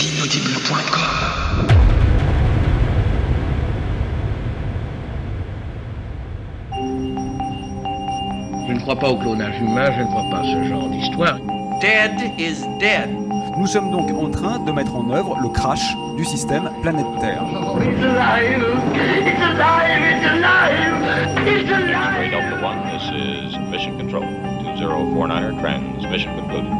l'inaudible.com Je ne crois pas au clonage humain, je ne crois pas à ce genre d'histoire. Dead is dead. Nous sommes donc en train de mettre en œuvre le crash du système planète Terre. Delta One, this is Mission Control. 2049er transmission concluded.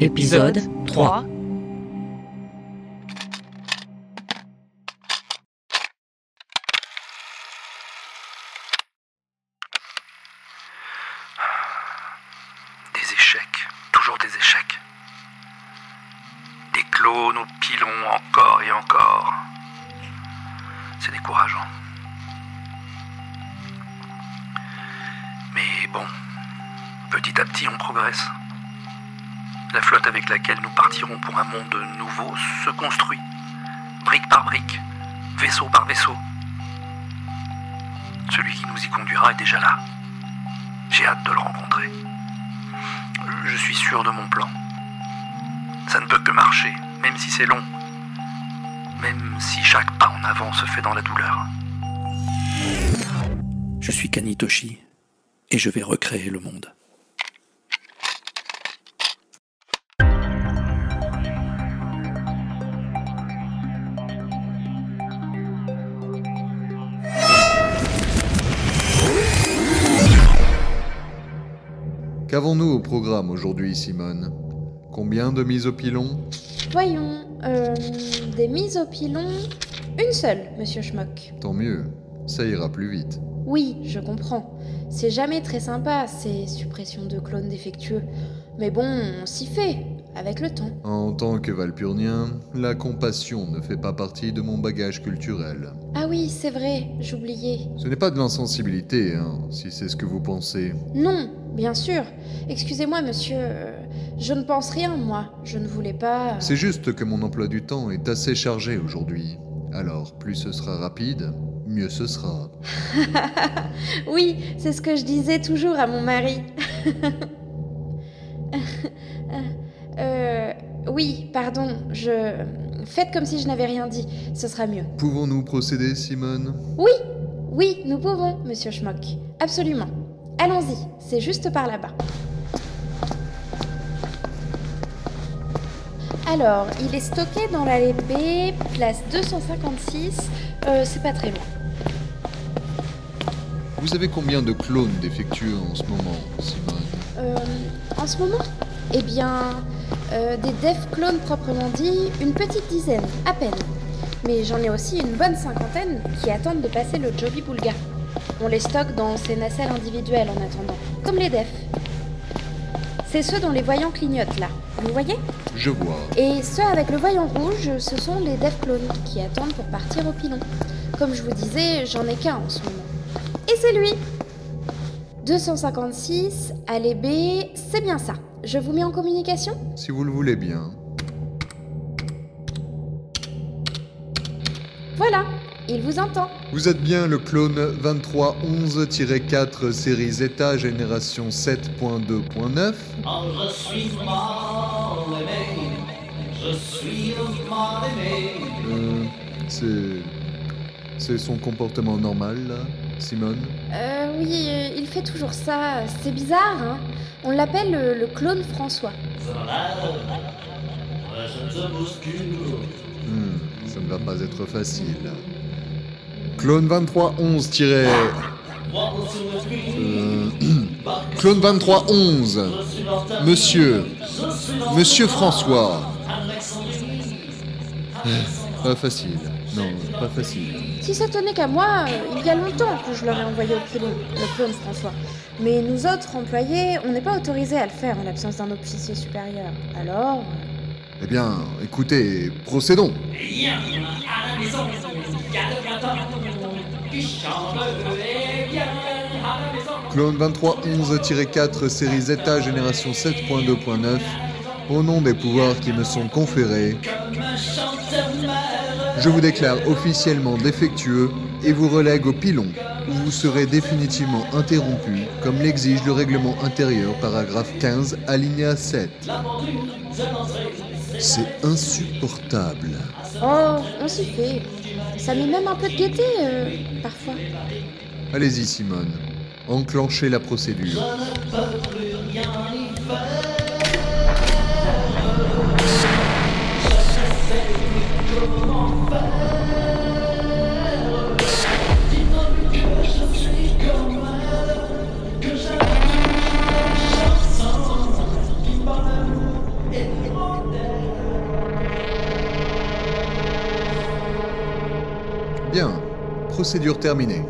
Épisode 3. Des échecs, toujours des échecs. Des clones ou pilons encore et encore. C'est décourageant. Mais bon, petit à petit on progresse. La flotte avec laquelle nous partirons pour un monde nouveau se construit, brique par brique, vaisseau par vaisseau. Celui qui nous y conduira est déjà là. J'ai hâte de le rencontrer. Je suis sûr de mon plan. Ça ne peut que marcher, même si c'est long. Même si chaque pas en avant se fait dans la douleur. Je suis Kanitoshi et je vais recréer le monde. Qu'avons-nous au programme aujourd'hui, Simone? Combien de mises au pilon? Voyons, euh, des mises au pilon, une seule, monsieur Schmock. Tant mieux, ça ira plus vite. Oui, je comprends. C'est jamais très sympa, ces suppressions de clones défectueux. Mais bon, on s'y fait, avec le temps. En tant que valpurnien, la compassion ne fait pas partie de mon bagage culturel. Ah oui, c'est vrai, j'oubliais. Ce n'est pas de l'insensibilité, hein, si c'est ce que vous pensez. Non, bien sûr. Excusez-moi, monsieur. euh, Je ne pense rien, moi. Je ne voulais pas. C'est juste que mon emploi du temps est assez chargé aujourd'hui. Alors, plus ce sera rapide, mieux ce sera. oui, c'est ce que je disais toujours à mon mari. oui, pardon, je. Faites comme si je n'avais rien dit, ce sera mieux. Pouvons-nous procéder, Simone? Oui, oui, nous pouvons, monsieur Schmock. Absolument. Allons-y, c'est juste par là-bas. Alors, il est stocké dans l'allée B, place 256. Euh, c'est pas très loin. Vous avez combien de clones défectueux en ce moment, Simone? Euh, en ce moment? Eh bien, euh, des dev clones proprement dit, une petite dizaine, à peine. Mais j'en ai aussi une bonne cinquantaine qui attendent de passer le Joby Boulga. On les stocke dans ces nacelles individuelles en attendant, comme les defs. C'est ceux dont les voyants clignotent là, vous voyez? Je vois. Et ceux avec le voyant rouge, ce sont les dev clones qui attendent pour partir au pilon. Comme je vous disais, j'en ai qu'un en ce moment. Et c'est lui 256, allez B, c'est bien ça. Je vous mets en communication Si vous le voulez bien. Voilà, il vous entend. Vous êtes bien le clone 2311-4 série Zeta génération 7.2.9 Je suis mal-aimé, je suis. Euh, c'est. C'est son comportement normal, là, Simone Euh, oui, euh, il fait toujours ça. C'est bizarre, hein On l'appelle le, le clone François. Hmm, ça ne va pas être facile. Clone 2311 tiré. Euh, Clone 2311 Monsieur. Monsieur François. Pas facile. Non, pas facile. Si ça tenait qu'à moi, euh, il y a longtemps que je l'aurais envoyé au pilon, le clone François. Mais nous autres employés, on n'est pas autorisés à le faire en l'absence d'un officier supérieur. Alors. euh, Eh bien, écoutez, procédons. Clone 2311-4 série Zeta génération 7.2.9 au nom des pouvoirs qui me sont conférés, Comme un. Je vous déclare officiellement défectueux et vous relègue au pilon, où vous serez définitivement interrompu, comme l'exige le règlement intérieur, paragraphe 15, alinéa 7. C'est insupportable. Oh, on s'y fait. Ça met même un peu de gaieté, euh, parfois. Allez-y, Simone. Enclenchez la procédure. Procédure terminée.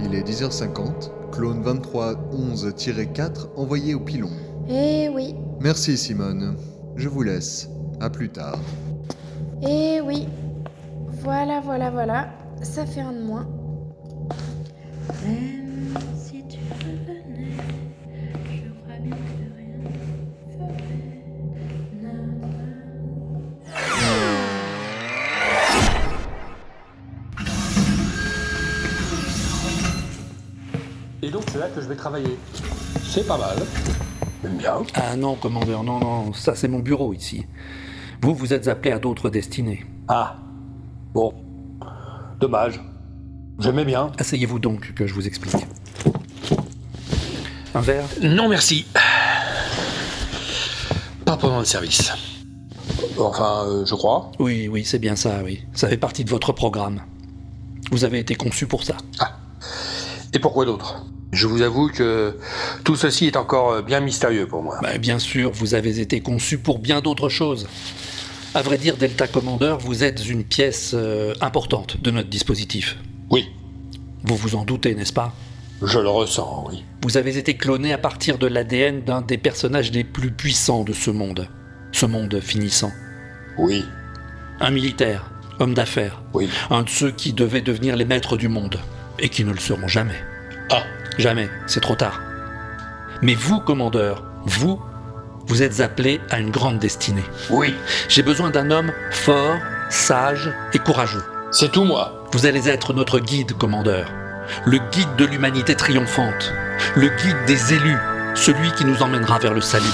Il est 10h50, clone 2311-4 envoyé au pilon. Eh oui, Merci Simone. Je vous laisse. À plus tard. eh oui. Voilà, voilà, voilà. Ça fait un de moins. Même que je vais travailler. C'est pas mal. J'aime bien. Ah non, commandeur, non, non, ça c'est mon bureau ici. Vous, vous êtes appelé à d'autres destinées. Ah. Bon. Dommage. J'aimais bien. Asseyez-vous donc que je vous explique. Un verre? Non merci. Pas pendant le service. Enfin, euh, je crois. Oui, oui, c'est bien ça, oui. Ça fait partie de votre programme. Vous avez été conçu pour ça. Et pourquoi d'autre? Je vous avoue que tout ceci est encore euh, bien mystérieux pour moi. Bah, bien sûr, vous avez été conçu pour bien d'autres choses. À vrai dire, Delta Commander, vous êtes une pièce euh, importante de notre dispositif. Oui. Vous vous en doutez, n'est-ce pas? Je le ressens, oui. Vous avez été cloné à partir de l'ADN d'un des personnages les plus puissants de ce monde. Ce monde finissant. Oui. Un militaire, homme d'affaires. Oui. Un de ceux qui devaient devenir les maîtres du monde. Et qui ne le seront jamais. Ah. Jamais, c'est trop tard. Mais vous, commandeur, vous, vous êtes appelé à une grande destinée. Oui. J'ai besoin d'un homme fort, sage et courageux. C'est tout moi. Vous allez être notre guide, commandeur. Le guide de l'humanité triomphante. Le guide des élus. Celui qui nous emmènera vers le salut.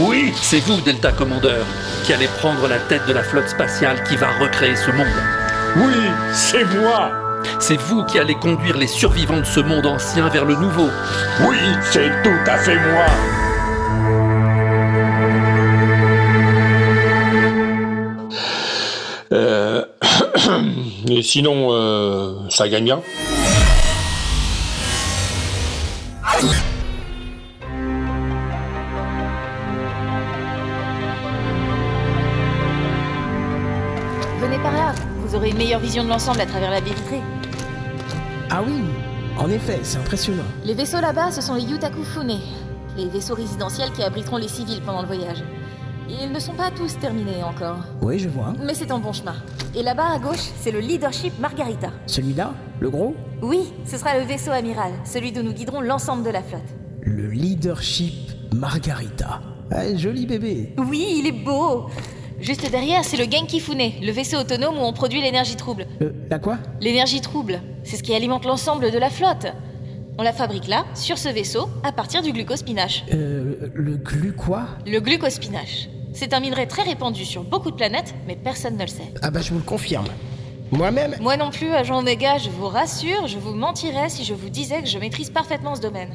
Oui C'est vous, Delta Commander, qui allez prendre la tête de la flotte spatiale qui va recréer ce monde. Oui, c'est moi C'est vous qui allez conduire les survivants de ce monde ancien vers le nouveau. Oui, c'est tout à fait moi Euh... Et sinon, euh, ça gagne bien une meilleure vision de l'ensemble à travers la baie vitrée. Ah oui, en effet, c'est impressionnant. Les vaisseaux là-bas, ce sont les Yutakufune, les vaisseaux résidentiels qui abriteront les civils pendant le voyage. Ils ne sont pas tous terminés encore. Oui, je vois. Mais c'est en bon chemin. Et là-bas à gauche, c'est le Leadership Margarita. Celui-là Le gros? Oui, ce sera le vaisseau amiral, celui d'où nous guiderons l'ensemble de la flotte. Le leadership Margarita. Ah, joli bébé. Oui, il est beau Juste derrière, c'est le Genkifune, le vaisseau autonome où on produit l'énergie trouble. Euh, la quoi? L'énergie trouble, c'est ce qui alimente l'ensemble de la flotte. On la fabrique là, sur ce vaisseau, à partir du glucospinache. Euh, le glu quoi? Le glucospinache. C'est un minerai très répandu sur beaucoup de planètes, mais personne ne le sait. Ah bah je vous le confirme. Moi-même? Moi non plus, agent Omega, je vous rassure, je vous mentirais si je vous disais que je maîtrise parfaitement ce domaine.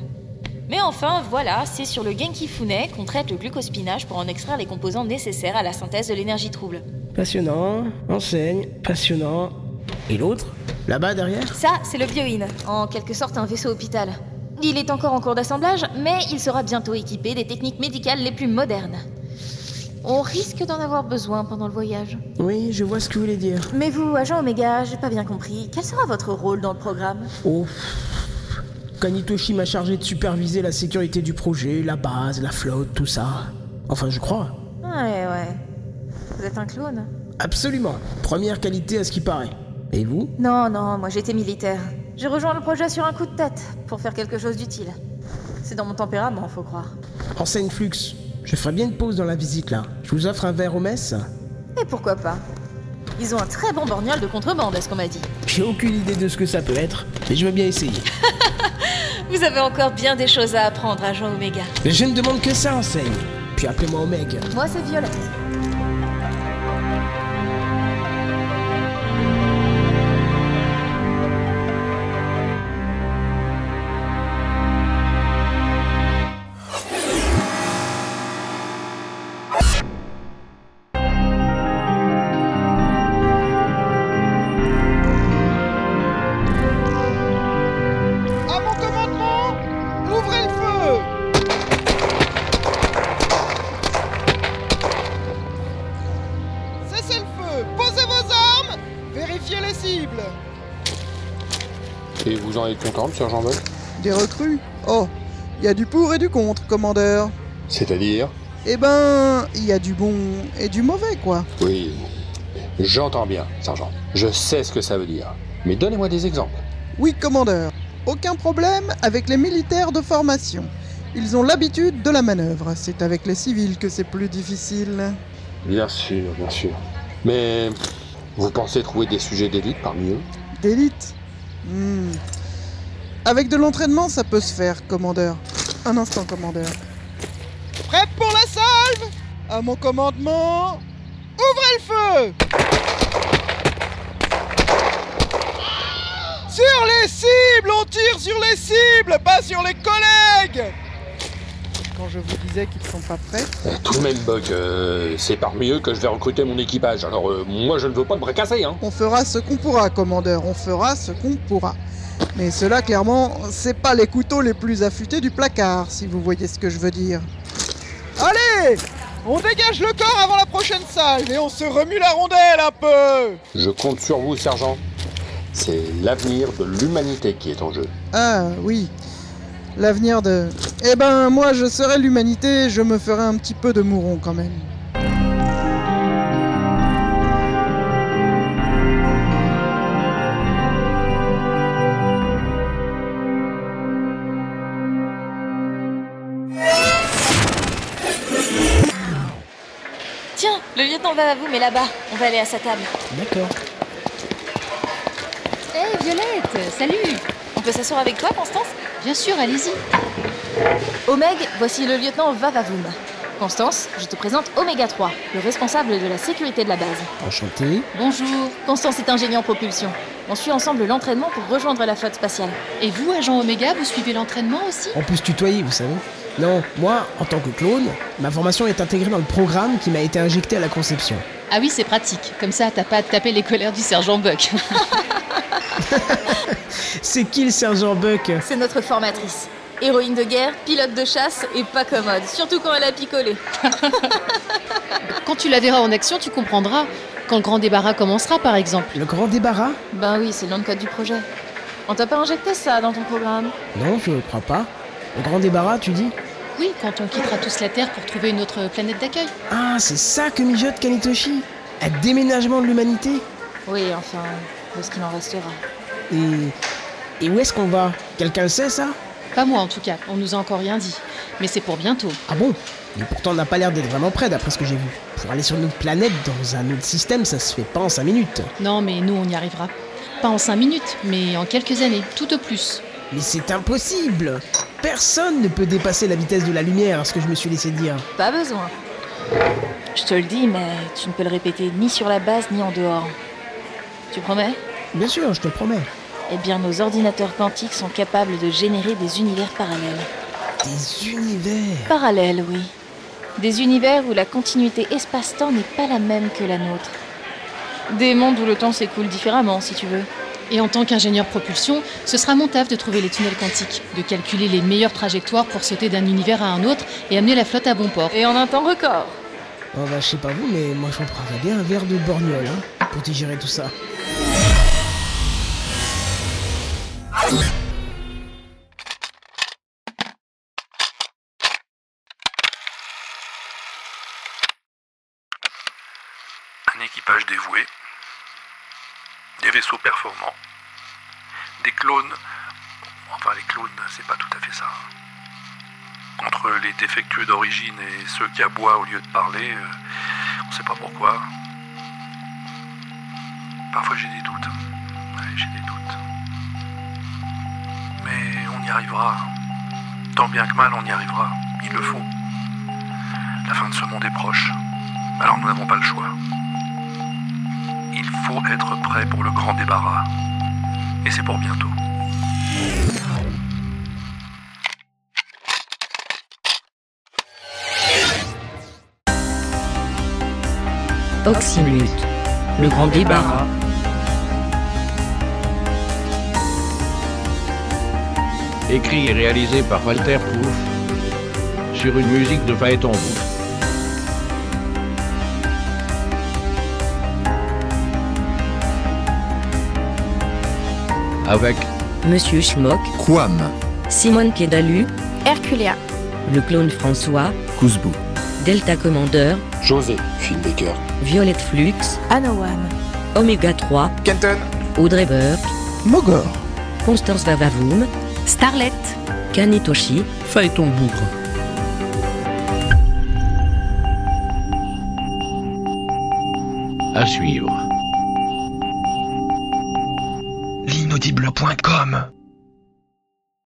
Mais enfin, voilà, c'est sur le Genkifune qu'on traite le glucospinache pour en extraire les composants nécessaires à la synthèse de l'énergie trouble. Passionnant, enseigne, passionnant. Et l'autre? Là-bas derrière? Ça, c'est le Bioin, en quelque sorte un vaisseau hôpital. Il est encore en cours d'assemblage, mais il sera bientôt équipé des techniques médicales les plus modernes. On risque d'en avoir besoin pendant le voyage. Oui, je vois ce que vous voulez dire. Mais vous, agent Omega, j'ai pas bien compris. Quel sera votre rôle dans le programme? Oh. Kanitoshi m'a chargé de superviser la sécurité du projet, la base, la flotte, tout ça. Enfin, je crois. Ouais, ouais. Vous êtes un clone Absolument. Première qualité à ce qui paraît. Et vous? Non, non, moi j'étais militaire. J'ai rejoint le projet sur un coup de tête, pour faire quelque chose d'utile. C'est dans mon tempérament, faut croire. Enseigne Flux. Je ferai bien une pause dans la visite là. Je vous offre un verre au mess Et pourquoi pas Ils ont un très bon borgnol de contrebande, est-ce qu'on m'a dit? J'ai aucune idée de ce que ça peut être, mais je veux bien essayer. Vous avez encore bien des choses à apprendre, agent Omega. Mais je ne demande que ça, enseigne. Puis appelez-moi Omega. Moi, c'est Violette. Êtes content, sergent Buck Des recrues Oh, il y a du pour et du contre, commandeur. C'est-à-dire Eh ben, il y a du bon et du mauvais, quoi. Oui, j'entends bien, sergent. Je sais ce que ça veut dire. Mais donnez-moi des exemples. Oui, commandeur. Aucun problème avec les militaires de formation. Ils ont l'habitude de la manœuvre. C'est avec les civils que c'est plus difficile. Bien sûr, bien sûr. Mais vous pensez trouver des sujets d'élite parmi eux? D'élite? Hmm. Avec de l'entraînement, ça peut se faire, commandeur. Un instant, commandeur. Prêt pour la salve? À mon commandement, ouvrez le feu Sur les cibles On tire sur les cibles, pas sur les collègues Quand je vous disais qu'ils sont pas prêts Tout de même, Buck, euh, c'est parmi eux que je vais recruter mon équipage. Alors, euh, moi, je ne veux pas de bras cassés, hein. On fera ce qu'on pourra, commandeur, on fera ce qu'on pourra. Mais cela, clairement, c'est pas les couteaux les plus affûtés du placard, si vous voyez ce que je veux dire. Allez On dégage le corps avant la prochaine salve et on se remue la rondelle un peu Je compte sur vous, sergent. C'est l'avenir de l'humanité qui est en jeu. Ah oui, l'avenir de... Eh ben, moi, je serai l'humanité, je me ferai un petit peu de mouron quand même. Tiens, le lieutenant va à vous, mais là-bas. On va aller à sa table. D'accord. Hé, Violette, salut On peut s'asseoir avec toi, Constance? Bien sûr, allez-y. Omeg, voici le lieutenant Vavavoum. Constance, je te présente Oméga 3, le responsable de la sécurité de la base. Enchanté. Bonjour. Constance est ingénieur en propulsion. On suit ensemble l'entraînement pour rejoindre la flotte spatiale. Et vous, agent Oméga, vous suivez l'entraînement aussi? On peut se tutoyer, vous savez. Non, moi, en tant que clone, ma formation est intégrée dans le programme qui m'a été injecté à la conception. Ah oui, c'est pratique. Comme ça, t'as pas à te taper les colères du sergent Buck. C'est qui le sergent Buck C'est notre formatrice. Héroïne de guerre, pilote de chasse et pas commode, surtout quand elle a picolé. Quand tu la verras en action, tu comprendras. Quand le grand débarras commencera, par exemple. Le grand débarras Ben oui, c'est le nom de code du projet. On t'a pas injecté ça dans ton programme Non, je crois pas. Le grand débarras, tu dis Oui, quand on quittera tous la Terre pour trouver une autre planète d'accueil. Ah, c'est ça que mijote Kanitoshi Un déménagement de l'humanité Oui, enfin, de ce qu'il en restera. Et. Et où est-ce qu'on va? Quelqu'un le sait, ça? Pas moi en tout cas, on nous a encore rien dit. Mais c'est pour bientôt. Ah bon? Mais pourtant, on n'a pas l'air d'être vraiment près, d'après ce que j'ai vu. Pour aller sur une autre planète, dans un autre système, ça se fait pas en 5 minutes. Non, mais nous, on y arrivera. Pas en 5 minutes, mais en quelques années, tout au plus. Mais c'est impossible Personne ne peut dépasser la vitesse de la lumière, à ce que je me suis laissé dire. Pas besoin. Je te le dis, mais tu ne peux le répéter ni sur la base ni en dehors. Tu promets Bien sûr, je te le promets. Eh bien, nos ordinateurs quantiques sont capables de générer des univers parallèles. Des univers Parallèles, oui. Des univers où la continuité espace-temps n'est pas la même que la nôtre. Des mondes où le temps s'écoule différemment, si tu veux. Et en tant qu'ingénieur propulsion, ce sera mon taf de trouver les tunnels quantiques, de calculer les meilleures trajectoires pour sauter d'un univers à un autre et amener la flotte à bon port. Et en un temps record. Oh bah, je sais pas vous, mais moi je prendrais bien un verre de borgnole, hein, pour digérer tout ça. équipage dévoué, des vaisseaux performants, des clones. Enfin, les clones, c'est pas tout à fait ça. Entre les défectueux d'origine et ceux qui aboient au lieu de parler, euh, on sait pas pourquoi. Parfois j'ai des doutes. J'ai des doutes. Mais on y arrivera. Tant bien que mal, on y arrivera. Il le faut. La fin de ce monde est proche. Alors nous n'avons pas le choix. Il faut être prêt pour le grand débarras. Et c'est pour bientôt. Oxymute. Le grand débarras. Écrit et réalisé par Walter Pouf sur une musique de Phaéton. Avec Monsieur Schmock. Quam. Simone Kedalu. Herculea. Le clone François. Kouzbou. Delta Commander. José, Baker. Violette Flux. Anowan. Oméga 3. Kenton. Audrey Burke. Mogor. Constance Vavavoum. Starlet. Kanitoshi. Phaéton Bougre. à suivre. L'inaudible.com